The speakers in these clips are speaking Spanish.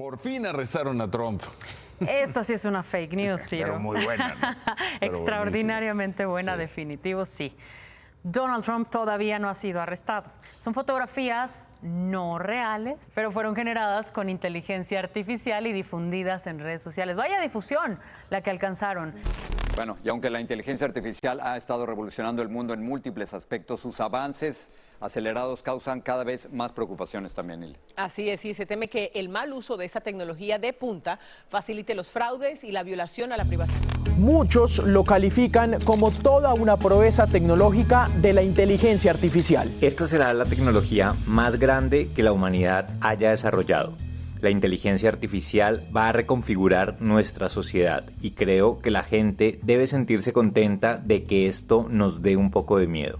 Por fin arrestaron a Trump. Esta sí es una fake news, Ciro. Pero muy buena. ¿no? Pero Extraordinariamente buena, Sí. definitivo, sí. Donald Trump todavía no ha sido arrestado. Son fotografías no reales, pero fueron generadas con inteligencia artificial y difundidas en redes sociales. Vaya difusión la que alcanzaron. Bueno, y aunque la inteligencia artificial ha estado revolucionando el mundo en múltiples aspectos, sus avances acelerados causan cada vez más preocupaciones también, Ile. Así es, y se teme que el mal uso de esta tecnología de punta facilite los fraudes y la violación a la privacidad. Muchos lo califican como toda una proeza tecnológica de la inteligencia artificial. Esta será la tecnología más grande que la humanidad haya desarrollado. La inteligencia artificial va a reconfigurar nuestra sociedad y creo que la gente debe sentirse contenta de que esto nos dé un poco de miedo.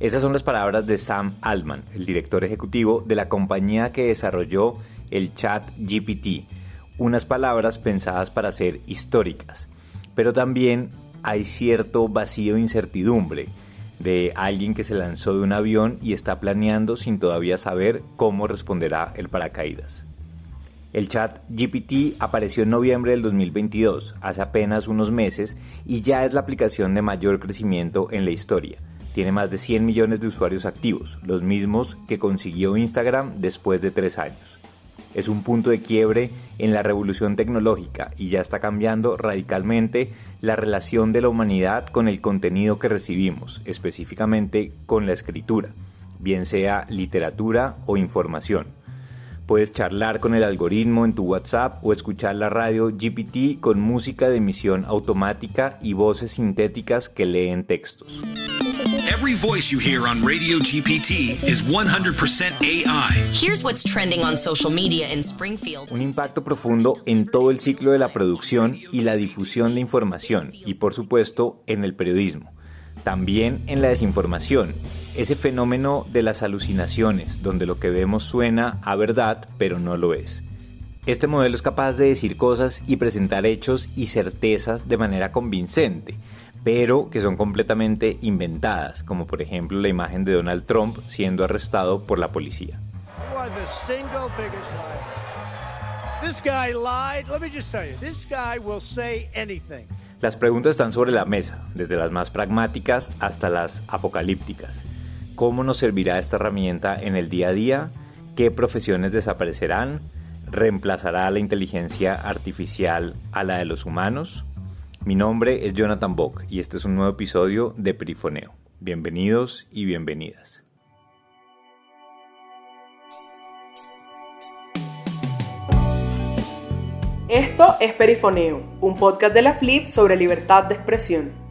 Esas son las palabras de Sam Altman, el director ejecutivo de la compañía que desarrolló el chat GPT. Unas palabras pensadas para ser históricas, pero también hay cierto vacío de incertidumbre de alguien que se lanzó de un avión y está planeando sin todavía saber cómo responderá el paracaídas. El chat GPT apareció en noviembre del 2022, hace apenas unos meses, y ya es la aplicación de mayor crecimiento en la historia. Tiene más de 100 millones de usuarios activos, los mismos que consiguió Instagram después de tres años. Es un punto de quiebre en la revolución tecnológica y ya está cambiando radicalmente la relación de la humanidad con el contenido que recibimos, específicamente con la escritura, bien sea literatura o información. Puedes charlar con el algoritmo en tu WhatsApp o escuchar la radio GPT con música de emisión automática y voces sintéticas que leen textos. Every voice you hear on Radio GPT is 100% AI. Here's what's trending on social media in Springfield. Un impacto profundo en todo el ciclo de la producción y la difusión de información y por supuesto en el periodismo. También en la desinformación, ese fenómeno de las alucinaciones, donde lo que vemos suena a verdad pero no lo es. Este modelo es capaz de decir cosas y presentar hechos y certezas de manera convincente, pero que son completamente inventadas, como por ejemplo la imagen de Donald Trump siendo arrestado por la policía. You are the single biggest liar. This guy lied. Let me just tell you, this guy will say anything. Las preguntas están sobre la mesa, desde las más pragmáticas hasta las apocalípticas. ¿Cómo nos servirá esta herramienta en el día a día? ¿Qué profesiones desaparecerán? ¿Reemplazará la inteligencia artificial a la de los humanos? Mi nombre es Jonathan Bock y este es un nuevo episodio de Perifoneo. Bienvenidos y bienvenidas. Esto es Perifoneo, un podcast de la Flip sobre libertad de expresión.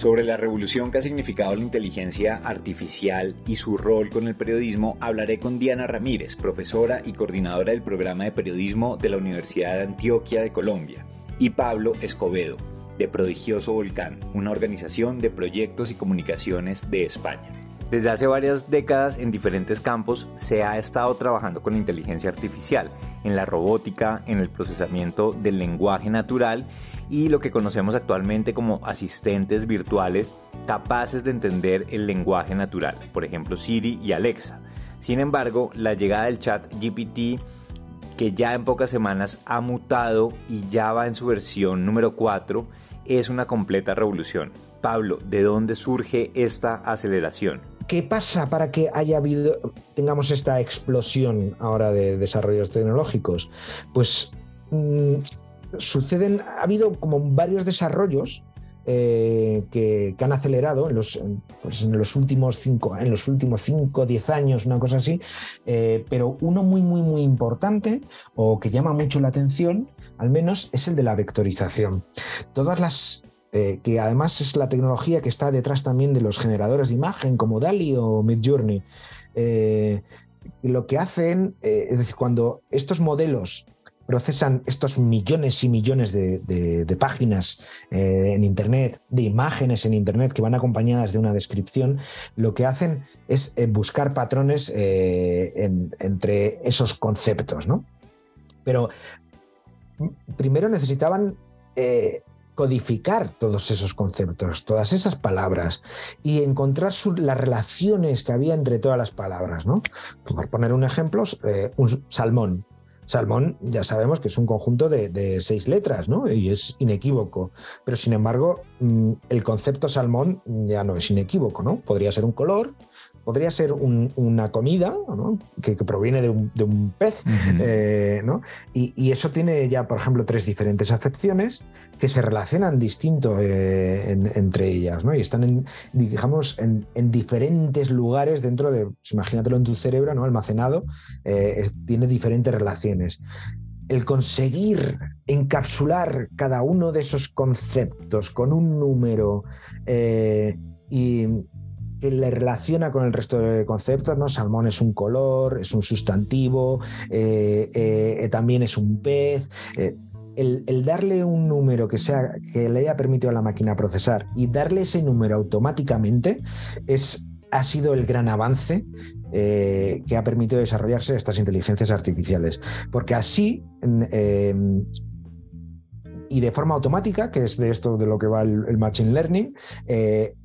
Sobre la revolución que ha significado la inteligencia artificial y su rol con el periodismo, hablaré con Diana Ramírez, profesora y coordinadora del programa de periodismo de la Universidad de Antioquia de Colombia, y Pablo Escobedo, de Prodigioso Volcán, una organización de proyectos y comunicaciones de España. Desde hace varias décadas en diferentes campos se ha estado trabajando con inteligencia artificial, en la robótica, en el procesamiento del lenguaje natural y lo que conocemos actualmente como asistentes virtuales capaces de entender el lenguaje natural, por ejemplo Siri y Alexa. Sin embargo, la llegada del chat GPT que ya en pocas semanas ha mutado y ya va en su versión número 4, es una completa revolución. Pablo, ¿de dónde surge esta aceleración? ¿Qué pasa para que haya habido, tengamos esta explosión ahora de desarrollos tecnológicos? Pues mmm, suceden, ha habido como varios desarrollos eh, que, han acelerado en los, pues en los últimos cinco, en los últimos 5, 10 años, una cosa así, eh, pero uno muy, muy, muy importante o que llama mucho la atención, al menos, es el de la vectorización. Todas las eh, que además es la tecnología que está detrás también de los generadores de imagen como DALI o Midjourney. Eh, lo que hacen, eh, es decir, cuando estos modelos procesan estos millones y millones de, páginas en Internet, de imágenes en Internet que van acompañadas de una descripción, lo que hacen es buscar patrones en, entre esos conceptos. ¿no? Pero primero necesitaban codificar todos esos conceptos, todas esas palabras y encontrar las relaciones que había entre todas las palabras. ¿no? Por poner un ejemplo, eh, un salmón. Salmón ya sabemos que es un conjunto de, seis letras, ¿no? Y es inequívoco. Pero sin embargo, mm, el concepto salmón ya no es inequívoco, ¿no? Podría ser un color, podría ser una comida que, proviene de un, pez, eh, y, eso tiene ya, por ejemplo, tres diferentes acepciones que se relacionan distinto eh, entre ellas, ¿no? y están, en, digamos, en, diferentes lugares dentro de, pues, imagínatelo en tu cerebro, ¿no? almacenado, eh, tiene diferentes relaciones el conseguir encapsular cada uno de esos conceptos con un número y, que le relaciona con el resto de conceptos, ¿no? Salmón es un color, es un sustantivo, eh, eh, también es un pez. Eh, el, darle un número que, sea, que le haya permitido a la máquina procesar y darle ese número automáticamente es, ha sido el gran avance que ha permitido desarrollarse estas inteligencias artificiales. Porque así y de forma automática, que es de esto de lo que va el, Machine Learning,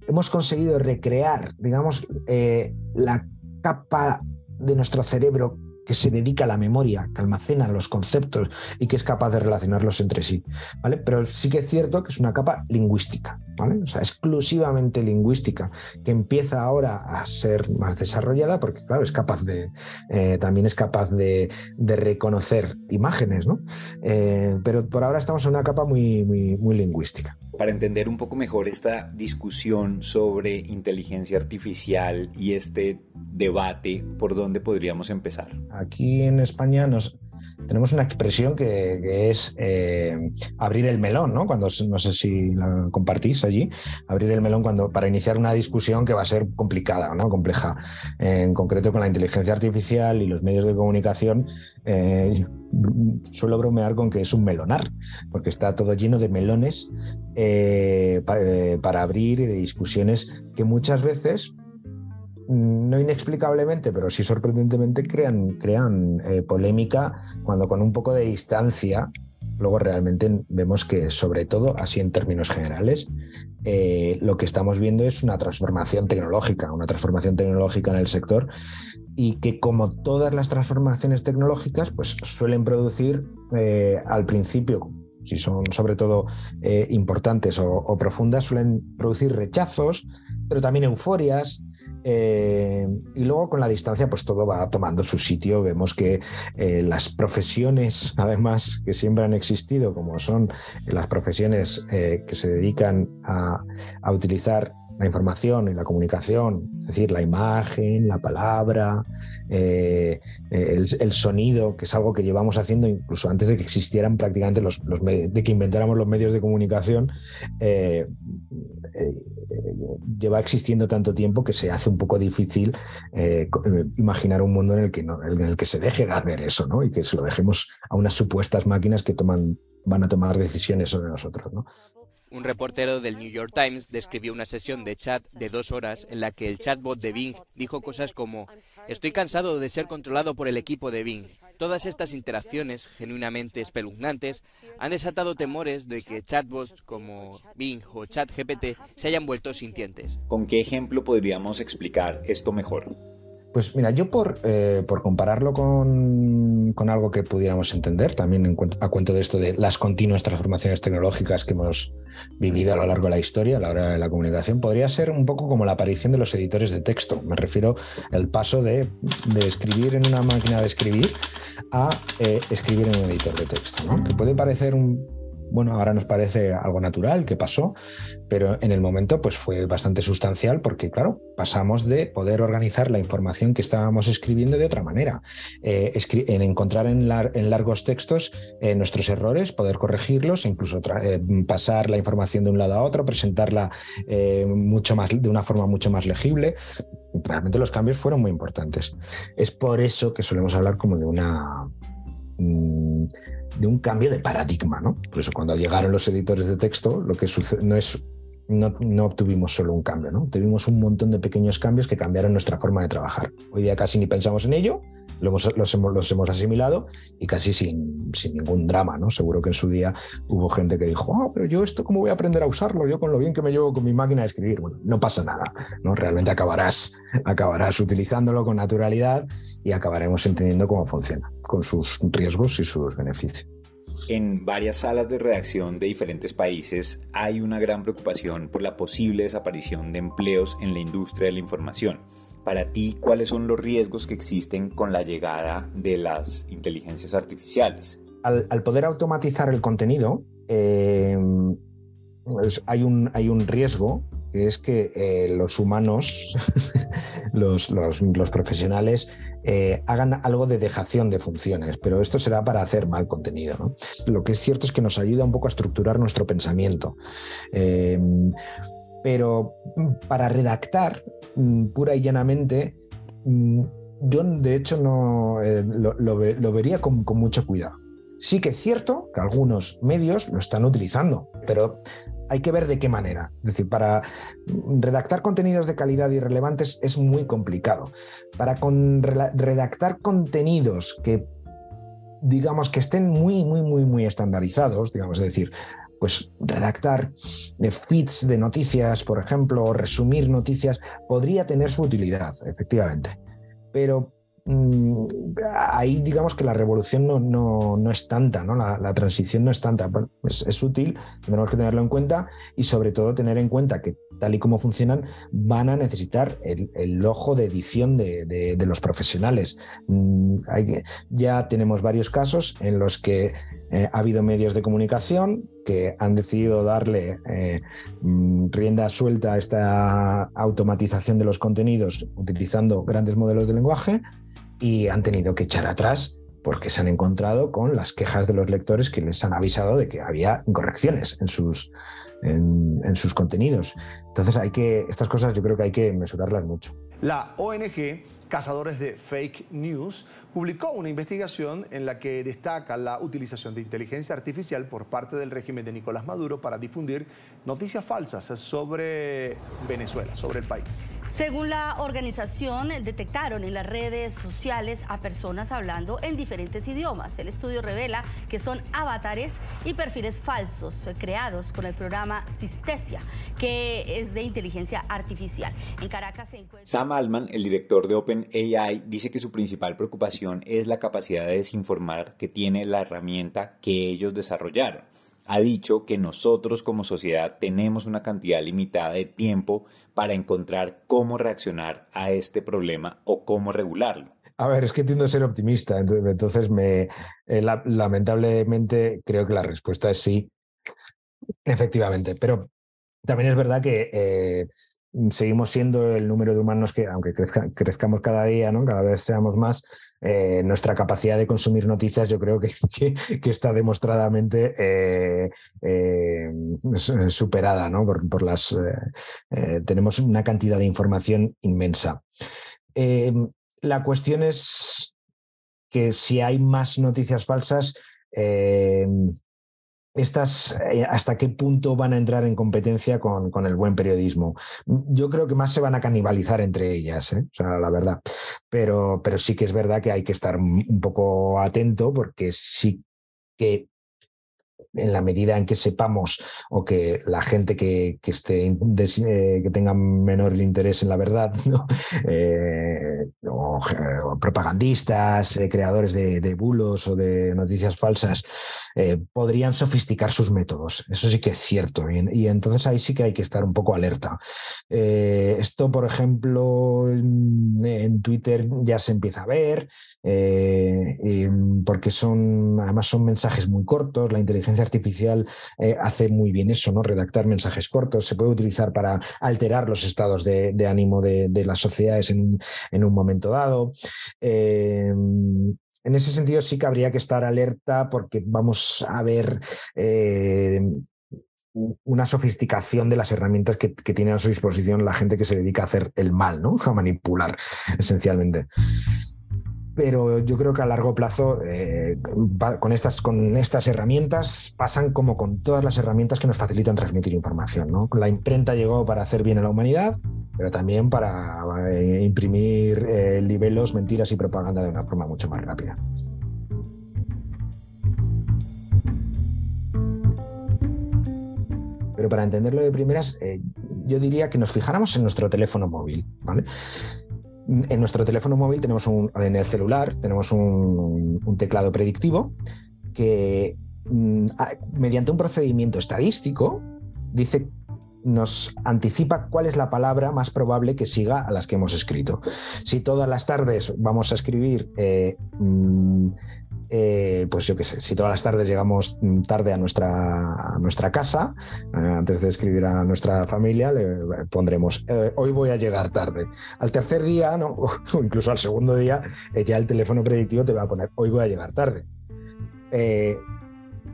hemos conseguido recrear, digamos, eh, la capa de nuestro cerebro que se dedica a la memoria, que almacena los conceptos y que es capaz de relacionarlos entre sí. ¿vale? Pero sí que es cierto que es una capa lingüística, ¿vale? o sea, exclusivamente lingüística, que empieza ahora a ser más desarrollada porque, claro, es capaz de, eh, también es capaz de, reconocer imágenes, ¿no? Eh, pero por ahora estamos en una capa muy, muy, muy lingüística. Para entender un poco mejor esta discusión sobre inteligencia artificial y este debate, ¿por dónde podríamos empezar? Aquí en España nos, tenemos una expresión que, es eh, abrir el melón, ¿no? Cuando no sé si la compartís allí, abrir el melón cuando para iniciar una discusión que va a ser complicada, ¿no? Compleja. En concreto con la inteligencia artificial y los medios de comunicación, eh, suelo bromear con que es un melonar, porque está todo lleno de melones eh, para, para abrir y de discusiones que muchas veces no inexplicablemente, pero sí sorprendentemente crean, crean eh, polémica cuando con un poco de distancia, luego realmente vemos que sobre todo, así en términos generales, eh, lo que estamos viendo es una transformación tecnológica, una transformación tecnológica en el sector y que como todas las transformaciones tecnológicas, pues suelen producir eh, al principio si son sobre todo importantes o, profundas, suelen producir rechazos, pero también euforias, eh, y luego con la distancia, pues todo va tomando su sitio. Vemos que eh, las profesiones, además, que siempre han existido, como son las profesiones eh, que se dedican a, a utilizar la información y la comunicación, es decir, la imagen, la palabra, eh, el, sonido, que es algo que llevamos haciendo incluso antes de que existieran prácticamente los, de que inventáramos los medios de comunicación, eh, eh, lleva existiendo tanto tiempo que se hace un poco difícil imaginar un mundo en el, que en el que se deje de hacer eso, ¿no? Y que se lo dejemos a unas supuestas máquinas que toman, van a tomar decisiones sobre nosotros, ¿no? Un reportero del New York Times describió una sesión de chat de dos horas en la que el chatbot de Bing dijo cosas como, estoy cansado de ser controlado por el equipo de Bing. Todas estas interacciones, genuinamente espeluznantes, han desatado temores de que chatbots como Bing o ChatGPT se hayan vuelto sintientes. ¿Con qué ejemplo podríamos explicar esto mejor? Pues mira, yo por, eh, por compararlo con, con, algo que pudiéramos entender, también a cuento de esto de las continuas transformaciones tecnológicas que hemos vivido a lo largo de la historia, a la hora de la comunicación, podría ser un poco como la aparición de los editores de texto. Me refiero al paso de, de escribir en una máquina de escribir a eh, escribir en un editor de texto, ¿no? que puede parecer un, bueno, ahora nos parece algo natural que pasó, pero en el momento pues fue bastante sustancial porque, claro, pasamos de poder organizar la información que estábamos escribiendo de otra manera, eh, en encontrar en, largos textos eh, nuestros errores, poder corregirlos, incluso eh, pasar la información de un lado a otro, presentarla mucho más, de una forma mucho más legible. Realmente los cambios fueron muy importantes. Es por eso que solemos hablar como de una... Mm, de un cambio de paradigma, ¿no? Por eso cuando llegaron los editores de texto, lo que sucede no es no, no, obtuvimos solo un cambio, ¿no? Tuvimos un montón de pequeños cambios que cambiaron nuestra forma de trabajar. Hoy día casi ni pensamos en ello lo hemos, los, hemos, los hemos asimilado y casi sin, sin, ningún drama, ¿no? Seguro que en su día hubo gente que dijo, oh, pero yo esto cómo voy a aprender a usarlo, yo con lo bien que me llevo con mi máquina de escribir. Bueno, no pasa nada, ¿no? Realmente acabarás, acabarás utilizándolo con naturalidad y acabaremos entendiendo cómo funciona, con sus riesgos y sus beneficios. En varias salas de redacción de diferentes países hay una gran preocupación por la posible desaparición de empleos en la industria de la información. Para ti, ¿cuáles son los riesgos que existen con la llegada de las inteligencias artificiales? Al, poder automatizar el contenido, eh, pues hay, un, hay un riesgo que es que eh, los humanos, los, los, profesionales, eh, hagan algo de dejación de funciones, pero esto será para hacer mal contenido. Lo que es cierto es que nos ayuda un poco a estructurar nuestro pensamiento. Pero para redactar pura y llanamente, mm, yo de hecho no lo, vería con, con mucho cuidado. Sí que es cierto que algunos medios lo están utilizando, pero hay que ver de qué manera. Es decir, para redactar contenidos de calidad y relevantes es muy complicado. Para redactar contenidos que, digamos, que estén muy, muy, muy, muy estandarizados, digamos, es decir, pues redactar feeds de noticias, por ejemplo, o resumir noticias, podría tener su utilidad, efectivamente. Pero Mm, ahí digamos que la revolución no, no, es tanta, ¿no? La, transición no es tanta. es, útil, tenemos que tenerlo en cuenta y sobre todo tener en cuenta que tal y como funcionan van a necesitar el, ojo de edición de, los profesionales. Mm, ya tenemos varios casos en los que eh, ha habido medios de comunicación que han decidido darle eh, mm, rienda suelta a esta automatización de los contenidos utilizando grandes modelos de lenguaje y han tenido que echar atrás porque se han encontrado con las quejas de los lectores que les han avisado de que había incorrecciones en sus, en, sus contenidos. Entonces hay que, estas cosas yo creo que hay que mesurarlas mucho. La ONG Cazadores de Fake News publicó una investigación en la que destaca la utilización de inteligencia artificial por parte del régimen de Nicolás Maduro para difundir noticias falsas sobre Venezuela, sobre el país. Según la organización, detectaron en las redes sociales a personas hablando en diferentes idiomas. El estudio revela que son avatares y perfiles falsos creados con el programa Sistesia, que es de inteligencia artificial. En Caracas se encuentra... Sam Altman, el director de OpenAI, dice que su principal preocupación es la capacidad de desinformar que tiene la herramienta que ellos desarrollaron. Ha dicho que nosotros como sociedad tenemos una cantidad limitada de tiempo para encontrar cómo reaccionar a este problema o cómo regularlo. A ver, es que tiendo a ser optimista, entonces me eh, lamentablemente creo que la respuesta es sí, efectivamente, pero también es verdad que eh, seguimos siendo el número de humanos que, aunque crezcamos cada día, ¿no? cada vez seamos más, eh, nuestra capacidad de consumir noticias yo creo que, que, está demostradamente eh, eh, superada ¿no? por, las tenemos una cantidad de información inmensa. la cuestión es que si hay más noticias falsas, estas, eh, hasta qué punto van a entrar en competencia con, el buen periodismo. Yo creo que más se van a canibalizar entre ellas, ¿eh? o sea, la verdad. Pero, pero sí que es verdad que hay que estar un poco atento porque sí que en la medida en que sepamos o que la gente que, esté eh, que tenga menor interés en la verdad, eh, o, propagandistas, eh, creadores de, bulos o de noticias falsas, podrían sofisticar sus métodos. Eso sí que es cierto. Y, entonces ahí sí que hay que estar un poco alerta. esto, por ejemplo, en, Twitter ya se empieza a ver, porque son, además son mensajes muy cortos, la inteligencia artificial eh, hace muy bien eso, ¿no? Redactar mensajes cortos, se puede utilizar para alterar los estados de, ánimo de, las sociedades en, un momento dado. Em, en ese sentido sí que habría que estar alerta porque vamos a ver eh, una sofisticación de las herramientas que, que, tiene a su disposición la gente que se dedica a hacer el mal, ¿no? A manipular, esencialmente pero yo creo que a largo plazo eh, con, estas, herramientas pasan como con todas las herramientas que nos facilitan transmitir información. La imprenta llegó para hacer bien a la humanidad pero también para eh, imprimir eh, libelos, mentiras y propaganda de una forma mucho más rápida. Pero para entenderlo de primeras, eh, yo diría que nos fijáramos en nuestro teléfono móvil. ¿vale? En nuestro teléfono móvil tenemos un, en el celular tenemos un, teclado predictivo que mm, mediante un procedimiento estadístico dice nos anticipa cuál es la palabra más probable que siga a las que hemos escrito. Si todas las tardes vamos a escribir, eh, mm, eh, pues yo qué sé, si todas las tardes llegamos mm, tarde a nuestra, nuestra casa, eh, antes de escribir a nuestra familia, le pondremos, eh, hoy voy a llegar tarde. Al tercer día, ¿no? o incluso al segundo día, ya el teléfono predictivo te va a poner, hoy voy a llegar tarde.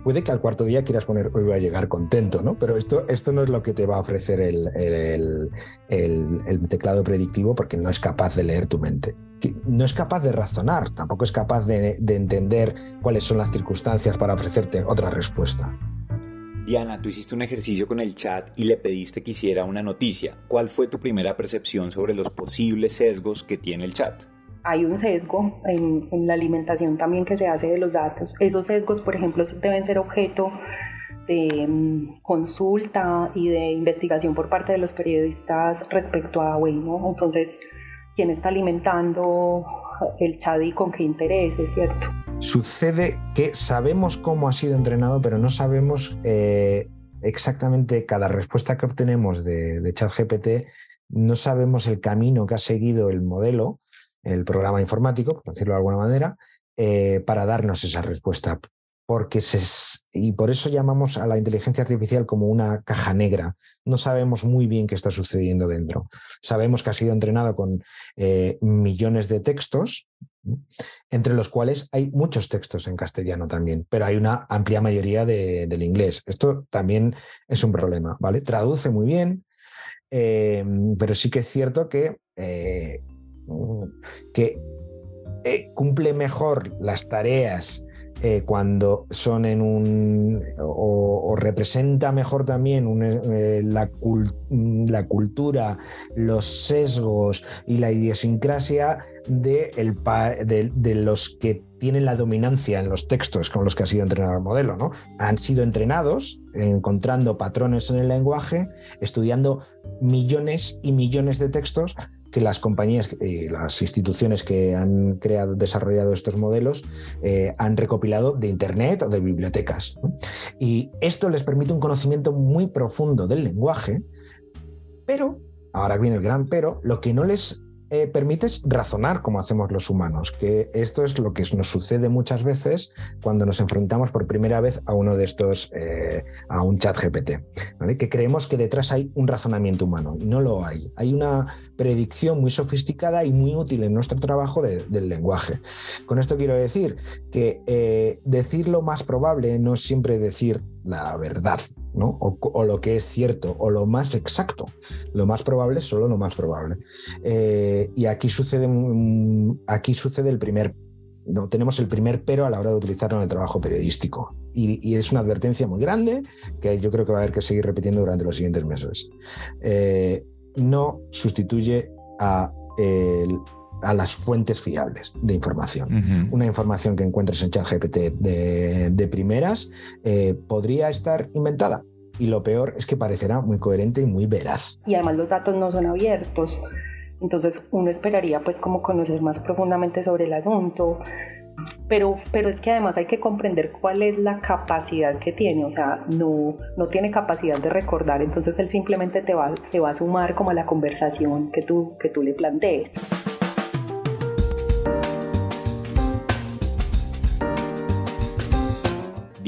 Puede que al cuarto día quieras poner hoy voy a llegar contento, ¿no? Pero esto, esto no es lo que te va a ofrecer el- el- el teclado predictivo porque no es capaz de leer tu mente. Que No es capaz de razonar, tampoco es capaz de, de entender cuáles son las circunstancias para ofrecerte otra respuesta. Diana, tú hiciste un ejercicio con el chat y le pediste que hiciera una noticia. ¿Cuál fue tu primera percepción sobre los posibles sesgos que tiene el chat? hay un sesgo en, en la alimentación también que se hace de los datos. Esos sesgos, por ejemplo, deben ser objeto de mm, consulta y de investigación por parte de los periodistas respecto a, bueno, entonces, ¿quién está alimentando el chat y con qué intereses, cierto? Sucede que sabemos cómo ha sido entrenado, pero no sabemos eh, exactamente cada respuesta que obtenemos de, de ChatGPT, no sabemos el camino que ha seguido el modelo, el programa informático, por decirlo de alguna manera, eh, para darnos esa respuesta. Porque y por eso llamamos a la inteligencia artificial como una caja negra. No sabemos muy bien qué está sucediendo dentro. Sabemos que ha sido entrenado con eh, millones de textos, entre los cuales hay muchos textos en castellano también, pero hay una amplia mayoría de- del inglés. Esto también es un problema, ¿vale? Traduce muy bien, eh, pero sí que es cierto que, eh, que cumple mejor las tareas eh, cuando son en un o, representa mejor también eh, la, la cultura, los sesgos y la idiosincrasia de, el de- de los que tienen la dominancia en los textos con los que ha sido entrenado el modelo. ¿no? Han sido entrenados encontrando patrones en el lenguaje, estudiando millones y millones de textos que las compañías y las instituciones que han creado, desarrollado estos modelos eh, han recopilado de Internet o de bibliotecas. Y esto les permite un conocimiento muy profundo del lenguaje, pero, ahora viene el gran pero, lo que no les eh, permite es razonar como hacemos los humanos, que esto es lo que nos sucede muchas veces cuando nos enfrentamos por primera vez a uno de estos, eh, a un chat GPT, ¿vale? que creemos que detrás hay un razonamiento humano, y no lo hay. Hay una predicción muy sofisticada y muy útil en nuestro trabajo de- del lenguaje. Con esto quiero decir que eh, decir lo más probable no es siempre decir la verdad, ¿no? O, lo que es cierto, o lo más exacto. Lo más probable es solo lo más probable. Eh, y aquí sucede, aquí sucede el primer no, tenemos el primer pero a la hora de utilizarlo en el trabajo periodístico. Y, y es una advertencia muy grande que yo creo que va a haber que seguir repitiendo durante los siguientes meses. Eh, no sustituye a, el- a las fuentes fiables de información. Una información que encuentres en ChatGPT de, de primeras eh, podría estar inventada. Y lo peor es que parecerá muy coherente y muy veraz. Y además los datos no son abiertos. Entonces uno esperaría pues como conocer más profundamente sobre el asunto. Pero, pero es que además hay que comprender cuál es la capacidad que tiene, o sea, no, no tiene capacidad de recordar, entonces él simplemente te va, se va a sumar como a la conversación que tú, que tú le plantees.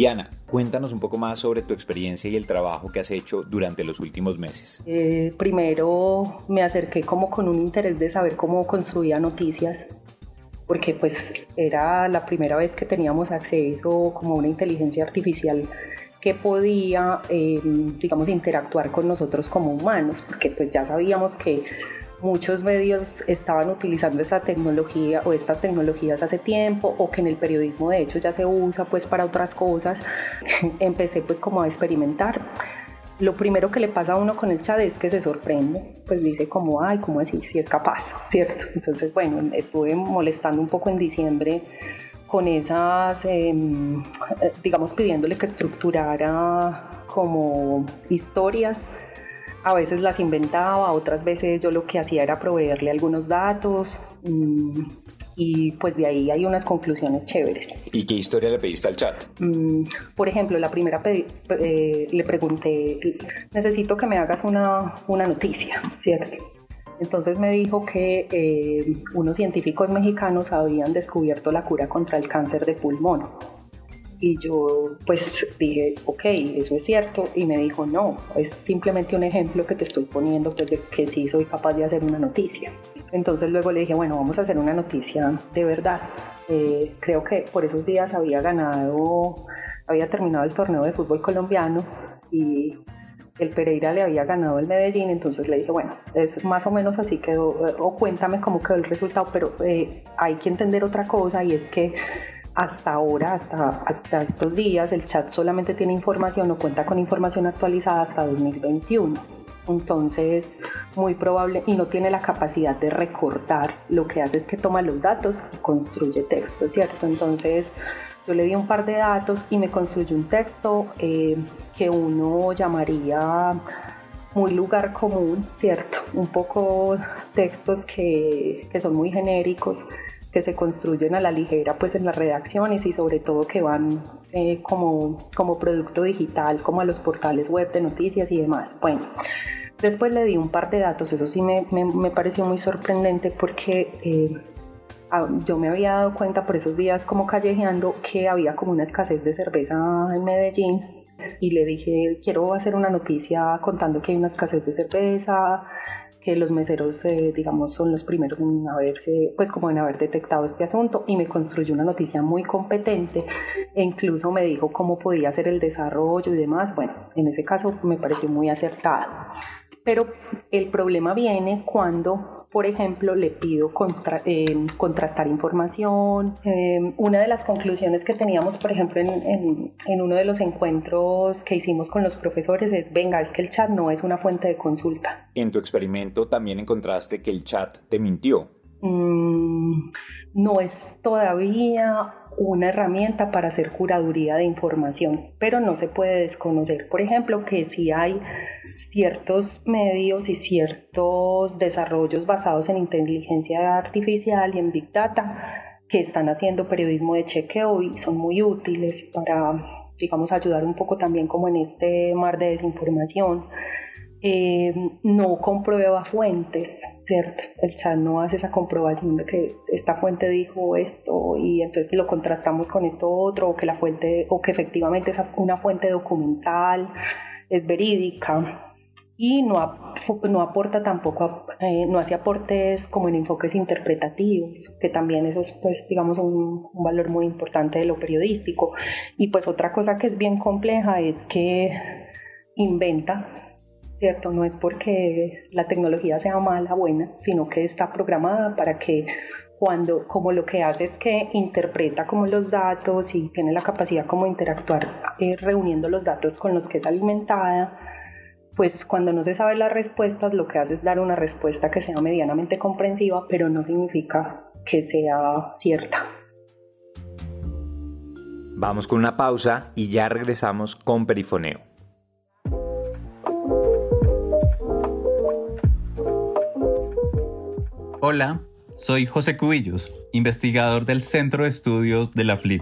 Diana, cuéntanos un poco más sobre tu experiencia y el trabajo que has hecho durante los últimos meses. Eh, primero me acerqué como con un interés de saber cómo construía noticias, porque pues era la primera vez que teníamos acceso como a una inteligencia artificial que podía, eh, digamos, interactuar con nosotros como humanos, porque pues ya sabíamos que muchos medios estaban utilizando esa tecnología o estas tecnologías hace tiempo o que en el periodismo de hecho ya se usa pues para otras cosas. Empecé pues como a experimentar lo primero que le pasa a uno con el chat es que se sorprende, pues dice como, ay, ¿cómo así? Si es capaz, ¿cierto? Entonces, bueno, estuve molestando un poco en diciembre con esas, em, digamos, pidiéndole que estructurara como historias. A veces las inventaba, otras veces yo lo que hacía era proveerle algunos datos. Mm, y pues de ahí hay unas conclusiones chéveres. ¿Y qué historia le pediste al chat? Mm, por ejemplo, la primera eh, le pregunté, necesito que me hagas una, una noticia, ¿cierto? Entonces me dijo que eh, unos científicos mexicanos habían descubierto la cura contra el cáncer de pulmón. Y yo pues dije, ok, eso es cierto. Y me dijo, no, es simplemente un ejemplo que te estoy poniendo pues, de que sí soy capaz de hacer una noticia. Entonces luego le dije, bueno, vamos a hacer una noticia de verdad. Eh, creo que por esos días había ganado, había terminado el torneo de fútbol colombiano y el Pereira le había ganado el Medellín, entonces le dije, bueno, es más o menos así quedó, eh, o cuéntame cómo quedó el resultado, pero eh, hay que entender otra cosa y es que hasta ahora, hasta, hasta estos días, el chat solamente tiene información o cuenta con información actualizada hasta 2021. Entonces, muy probable, y no tiene la capacidad de recortar, lo que hace es que toma los datos y construye texto, ¿cierto? Entonces, yo le di un par de datos y me construyó un texto eh, que uno llamaría muy lugar común, ¿cierto? Un poco textos que, que son muy genéricos, que se construyen a la ligera pues en las redacciones y sobre todo que van eh, como, como producto digital, como a los portales web de noticias y demás. Bueno, después le di un par de datos, eso sí me, me, pareció muy sorprendente porque eh, yo me había dado cuenta por esos días como callejeando que había como una escasez de cerveza en Medellín y le dije quiero hacer una noticia contando que hay una escasez de cerveza que los meseros, eh, digamos, son los primeros en haberse, pues como en haber detectado este asunto y me construyó una noticia muy competente e incluso me dijo cómo podía ser el desarrollo y demás. Bueno, en ese caso me pareció muy acertado. Pero el problema viene cuando por ejemplo, le pido eh, contrastar información. Eh, una de las conclusiones que teníamos, por ejemplo, en, uno de los encuentros que hicimos con los profesores es, venga, es que el chat no es una fuente de consulta. En tu experimento también encontraste que el chat te mintió. Mm, no es todavía una herramienta para hacer curaduría de información, pero no se puede desconocer, por ejemplo, que si hay ciertos medios y ciertos desarrollos basados en inteligencia artificial y en Big Data que están haciendo periodismo de chequeo y son muy útiles para, digamos, ayudar un poco también como en este mar de desinformación. Eh, no comprueba fuentes, ¿cierto? El chat no hace esa comprobación de que esta fuente dijo esto y entonces lo contrastamos con esto otro, o que la fuente, o que efectivamente es una fuente documental es verídica y no, no aporta tampoco, eh, no hace aportes como en enfoques interpretativos, que también eso es, pues, digamos, un, valor muy importante de lo periodístico. Y pues otra cosa que es bien compleja es que inventa, ¿cierto? No es porque la tecnología sea mala, buena, sino que está programada para que cuando como lo que hace es que interpreta como los datos y tiene la capacidad como interactuar eh, reuniendo los datos con los que es alimentada, pues cuando no se sabe las respuestas lo que hace es dar una respuesta que sea medianamente comprensiva, pero no significa que sea cierta. Vamos con una pausa y ya regresamos con Perifoneo. Hola, soy José Cubillos, investigador del Centro de Estudios de la FLIP.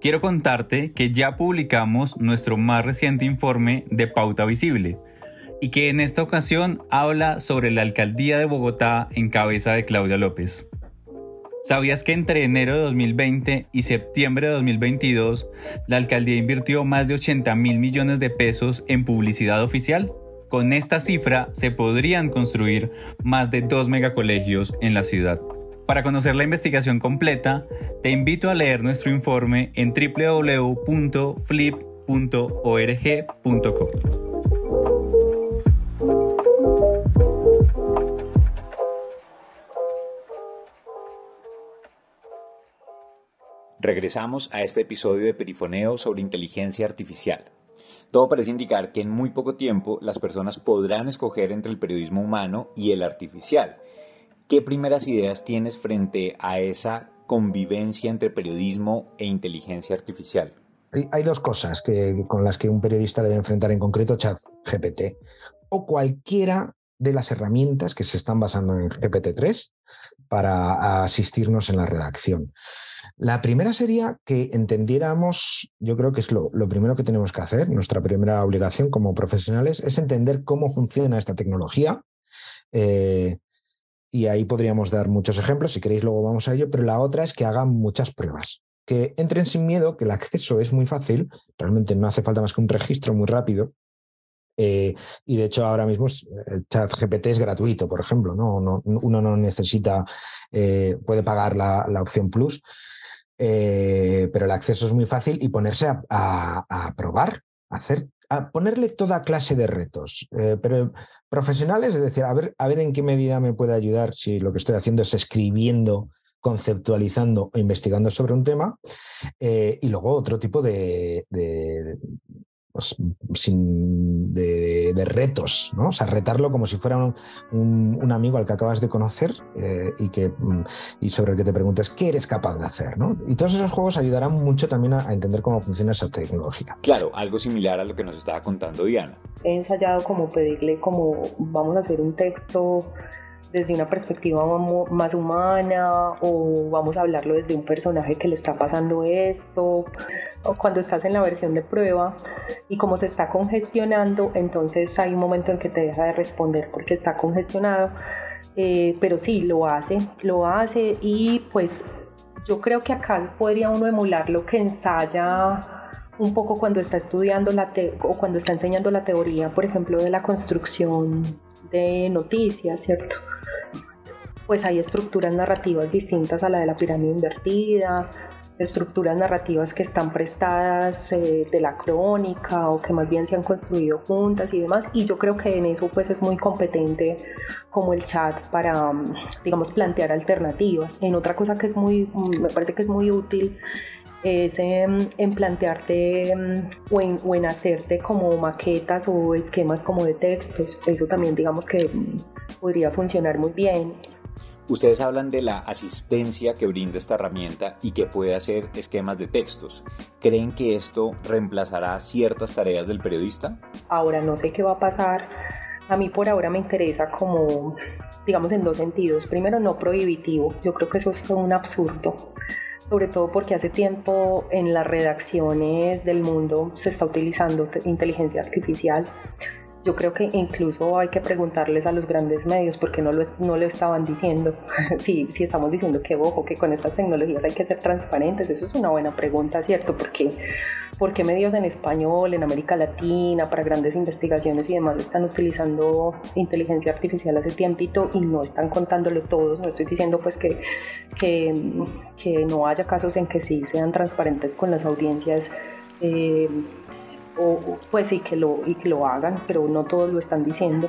Quiero contarte que ya publicamos nuestro más reciente informe de Pauta Visible y que en esta ocasión habla sobre la alcaldía de Bogotá en cabeza de Claudia López. ¿Sabías que entre enero de 2020 y septiembre de 2022 la alcaldía invirtió más de 80 mil millones de pesos en publicidad oficial? Con esta cifra se podrían construir más de dos megacolegios en la ciudad. Para conocer la investigación completa, te invito a leer nuestro informe en www.flip.org.co. Regresamos a este episodio de Perifoneo sobre inteligencia artificial. Todo parece indicar que en muy poco tiempo las personas podrán escoger entre el periodismo humano y el artificial. ¿Qué primeras ideas tienes frente a esa convivencia entre periodismo e inteligencia artificial? Hay, dos cosas que, con las que un periodista debe enfrentar en concreto chat GPT o cualquiera de las herramientas que se están basando en GPT-3 para asistirnos en la redacción. La primera sería que entendiéramos, yo creo que es lo, primero que tenemos que hacer, nuestra primera obligación como profesionales, es entender cómo funciona esta tecnología. Eh, y ahí podríamos dar muchos ejemplos, si queréis luego vamos a ello, pero la otra es que hagan muchas pruebas que entren sin miedo, que el acceso es muy fácil, realmente no hace falta más que un registro muy rápido. Eh, y de hecho ahora mismo el chat GPT es gratuito, por ejemplo, ¿no? uno no necesita, eh, puede pagar la, opción plus, eh, pero el acceso es muy fácil y ponerse a, probar, hacer, a ponerle toda clase de retos, pero profesionales, es decir, a ver, a ver en qué medida me puede ayudar si lo que estoy haciendo es escribiendo conceptualizando o investigando sobre un tema, eh, y luego otro tipo de, pues, de, retos, ¿no? O sea, retarlo como si fuera un, amigo al que acabas de conocer eh, y, que, mm, y sobre el que te preguntes qué eres capaz de hacer, ¿no? Y todos esos juegos ayudarán mucho también a, a entender cómo funciona esa tecnología. Claro, algo similar a lo que nos estaba contando Diana. He ensayado como pedirle como vamos a hacer un texto desde una perspectiva más humana o vamos a hablarlo desde un personaje que le está pasando esto o cuando estás en la versión de prueba y como se está congestionando entonces hay un momento en que te deja de responder porque está congestionado. Eh, pero sí lo hace lo hace y pues yo creo que acá podría uno emular lo que ensaya un poco cuando está estudiando la o cuando está enseñando la teoría, por ejemplo, de la construcción de noticias, ¿cierto? Pues hay estructuras narrativas distintas a la de la pirámide invertida, estructuras narrativas que están prestadas eh, de la crónica o que más bien se han construido juntas y demás. Y yo creo que en eso pues es muy competente como el chat para, digamos, plantear alternativas. En otra cosa que es muy, me parece que es muy útil es en, plantearte o en, o en, hacerte como maquetas o esquemas como de textos. Eso también digamos que podría funcionar muy bien. Ustedes hablan de la asistencia que brinda esta herramienta y que puede hacer esquemas de textos. ¿Creen que esto reemplazará ciertas tareas del periodista? Ahora no sé qué va a pasar. A mí por ahora me interesa como, digamos, en dos sentidos. Primero, no prohibitivo. Yo creo que eso es un absurdo sobre todo porque hace tiempo en las redacciones del mundo se está utilizando inteligencia artificial yo creo que incluso hay que preguntarles a los grandes medios porque no lo, no lo estaban diciendo. si, si estamos diciendo que, ojo, que con estas tecnologías hay que ser transparentes, eso es una buena pregunta, ¿cierto? Porque, porque medios en español, en América Latina, para grandes investigaciones y demás, están utilizando inteligencia artificial hace tiempito y no están contándolo todos. No estoy diciendo pues que, que, que no haya casos en que sí sean transparentes con las audiencias. Eh, o pues sí que lo, y que lo hagan, pero no todos lo están diciendo.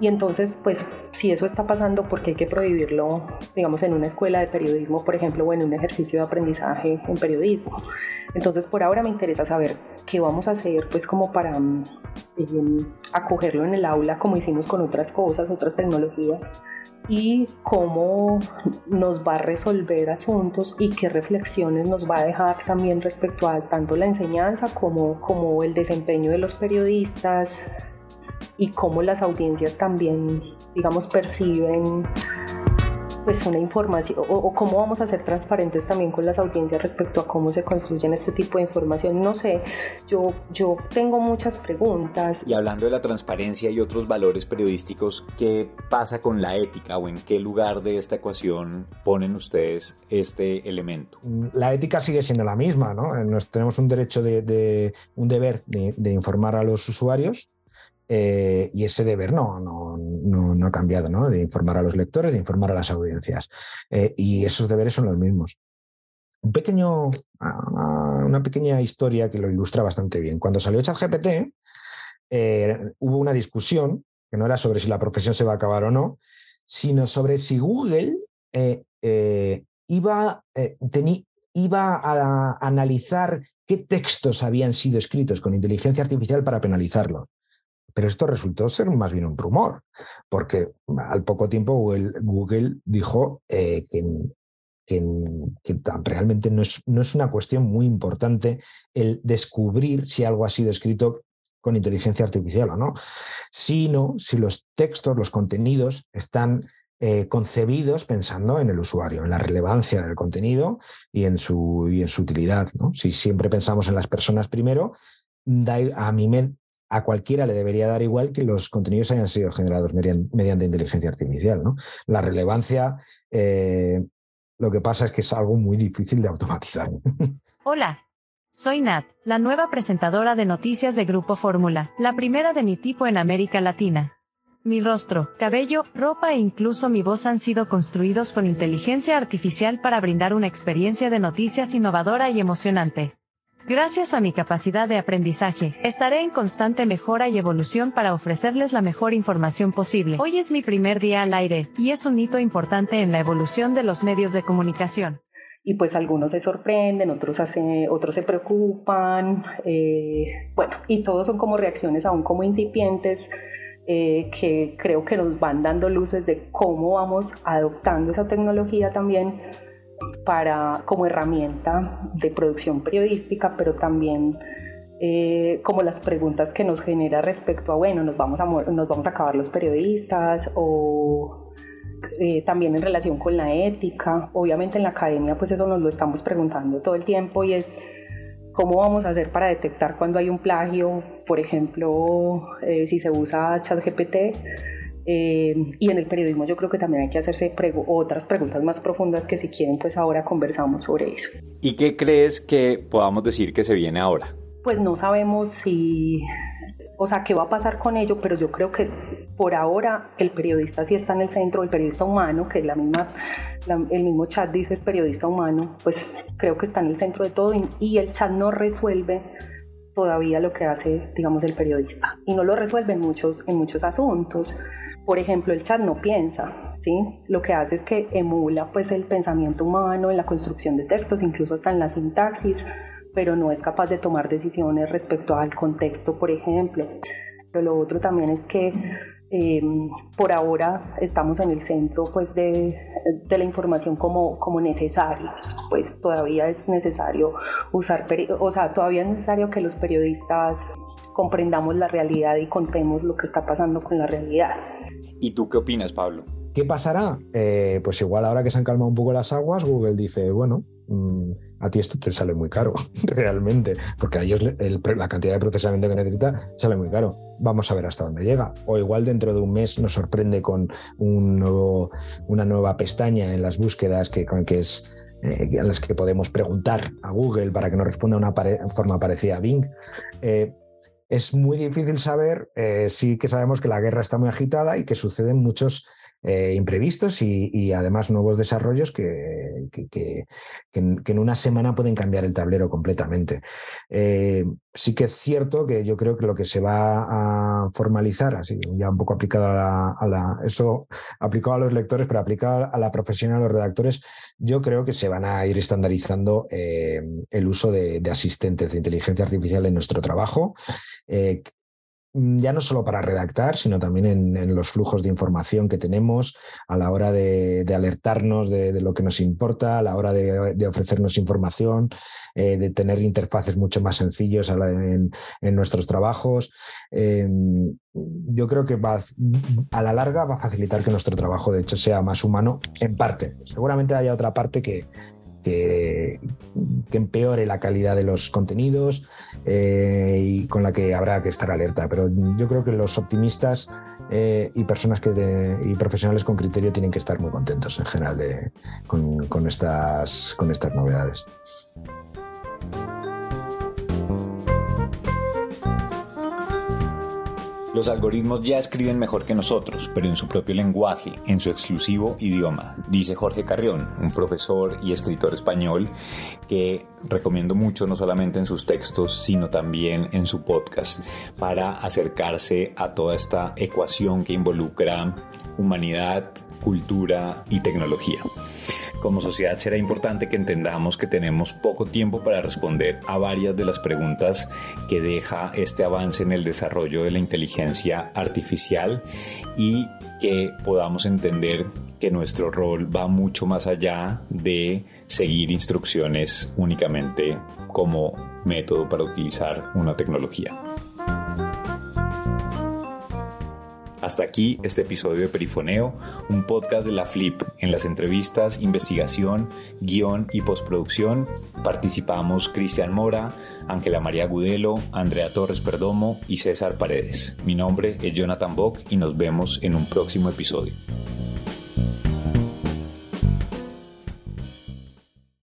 Y entonces, pues si eso está pasando, ¿por qué hay que prohibirlo, digamos, en una escuela de periodismo, por ejemplo, o en un ejercicio de aprendizaje en periodismo? Entonces, por ahora me interesa saber qué vamos a hacer, pues como para eh, acogerlo en el aula, como hicimos con otras cosas, otras tecnologías, y cómo nos va a resolver asuntos y qué reflexiones nos va a dejar también respecto a tanto la enseñanza como, como el desempeño de los periodistas y cómo las audiencias también, digamos, perciben pues una información o, cómo vamos a ser transparentes también con las audiencias respecto a cómo se construyen este tipo de información. No sé, yo, yo tengo muchas preguntas. Y hablando de la transparencia y otros valores periodísticos, ¿qué pasa con la ética o en qué lugar de esta ecuación ponen ustedes este elemento? La ética sigue siendo la misma, ¿no? tenemos un derecho de, un deber de informar a los usuarios eh, y ese deber no, no, no, ha cambiado, ¿no? De informar a los lectores, de informar a las audiencias. Eh, y esos deberes son los mismos. Un pequeño, una pequeña historia que lo ilustra bastante bien. Cuando salió ChatGPT, eh, hubo una discusión que no era sobre si la profesión se va a acabar o no, sino sobre si Google iba, iba a analizar qué textos habían sido escritos con inteligencia artificial para penalizarlo. Pero esto resultó ser más bien un rumor, porque al poco tiempo Google, dijo eh, que, realmente no es, no es una cuestión muy importante el descubrir si algo ha sido escrito con inteligencia artificial o no, sino si los textos, los contenidos están eh, concebidos pensando en el usuario, en la relevancia del contenido y en su, y en su utilidad. ¿no? Si siempre pensamos en las personas primero, a mí me, a cualquiera le debería dar igual que los contenidos hayan sido generados mediante, inteligencia artificial. ¿no? La relevancia, eh, lo que pasa es que es algo muy difícil de automatizar. Hola, soy Nat, la nueva presentadora de noticias de Grupo Fórmula, la primera de mi tipo en América Latina. Mi rostro, cabello, ropa e incluso mi voz han sido construidos con inteligencia artificial para brindar una experiencia de noticias innovadora y emocionante. Gracias a mi capacidad de aprendizaje, estaré en constante mejora y evolución para ofrecerles la mejor información posible. Hoy es mi primer día al aire, y es un hito importante en la evolución de los medios de comunicación. Y pues algunos se sorprenden, otros, otros se preocupan, eh, bueno, y todos son como reacciones aún como incipientes eh, que creo que nos van dando luces de cómo vamos adoptando esa tecnología también como herramienta de producción periodística, pero también eh, como las preguntas que nos genera respecto a, bueno, nos vamos a, nos vamos a acabar los periodistas o eh, también en relación con la ética. Obviamente en la academia pues eso nos lo estamos preguntando todo el tiempo y es ¿Cómo vamos a hacer para detectar cuando hay un plagio? Por ejemplo, eh, si se usa ChatGPT. Eh, y en el periodismo yo creo que también hay que hacerse otras preguntas más profundas que si quieren pues ahora conversamos sobre eso. ¿Y qué crees que podamos decir que se viene ahora? Pues no sabemos si o sea, qué va a pasar con ello, pero yo creo que por ahora el periodista sí está en el centro, el periodista humano, que la misma, el mismo chat dice es periodista humano, pues creo que está en el centro de todo y, el chat no resuelve todavía lo que hace, digamos, el periodista. Y no lo resuelve en muchos, en muchos asuntos. Por ejemplo, el chat no piensa, ¿sí? Lo que hace es que emula pues el pensamiento humano en la construcción de textos, incluso hasta en la sintaxis, pero no es capaz de tomar decisiones respecto al contexto, por ejemplo. Pero lo otro también es que em, por ahora estamos en el centro pues, de, de, la información como, como necesarios, pues todavía es necesario usar, o sea, todavía es necesario que los periodistas comprendamos la realidad y contemos lo que está pasando con la realidad. ¿Y tú qué opinas, Pablo? ¿Qué pasará? Eh, pues igual ahora que se han calmado un poco las aguas, Google dice, bueno, mm, a ti esto te sale muy caro, realmente, porque a ellos la cantidad de procesamiento que necesita sale muy caro. Vamos a ver hasta dónde llega. O igual dentro de un mes nos sorprende con un nuevo, una nueva pestaña en las búsquedas que, que es eh, en las que podemos preguntar a Google para que nos responda de una forma parecida a Bing. Eh, es muy difícil saber, eh, sí que sabemos que la guerra está muy agitada y que suceden muchos eh, imprevistos y, además nuevos desarrollos que, que, en, una semana pueden cambiar el tablero completamente. Eh, sí que es cierto que yo creo que lo que se va a formalizar, así ya un poco aplicado a la, eso aplicado a los lectores, pero aplicado a la profesión, a los redactores, yo creo que se van a ir estandarizando eh, el uso de, asistentes de inteligencia artificial en nuestro trabajo. Mm, ya no solo para redactar, sino también en, los flujos de información que tenemos a la hora de, alertarnos de, lo que nos importa, a la hora de, ofrecernos información, eh, de tener interfaces mucho más sencillos en, nuestros trabajos. Em, yo creo que va, a la larga va a facilitar que nuestro trabajo, de hecho, sea más humano en parte. Seguramente haya otra parte que, que, empeore la calidad de los contenidos eh, y con la que habrá que estar alerta. Pero yo creo que los optimistas eh, y personas que y profesionales con criterio tienen que estar muy contentos en general de, con, estas, con estas novedades. Los algoritmos ya escriben mejor que nosotros, pero en su propio lenguaje, en su exclusivo idioma, dice Jorge Carrión, un profesor y escritor español que recomiendo mucho no solamente en sus textos, sino también en su podcast, para acercarse a toda esta ecuación que involucra humanidad, cultura y tecnología. Como sociedad será importante que entendamos que tenemos poco tiempo para responder a varias de las preguntas que deja este avance en el desarrollo de la inteligencia artificial y que podamos entender que nuestro rol va mucho más allá de seguir instrucciones únicamente como método para utilizar una tecnología. Hasta aquí este episodio de Perifoneo, un podcast de la Flip. En las entrevistas, investigación, guion y postproducción participamos Cristian Mora, Ángela María Gudelo, Andrea Torres Perdomo y César Paredes. Mi nombre es Jonathan Bock y nos vemos en un próximo episodio.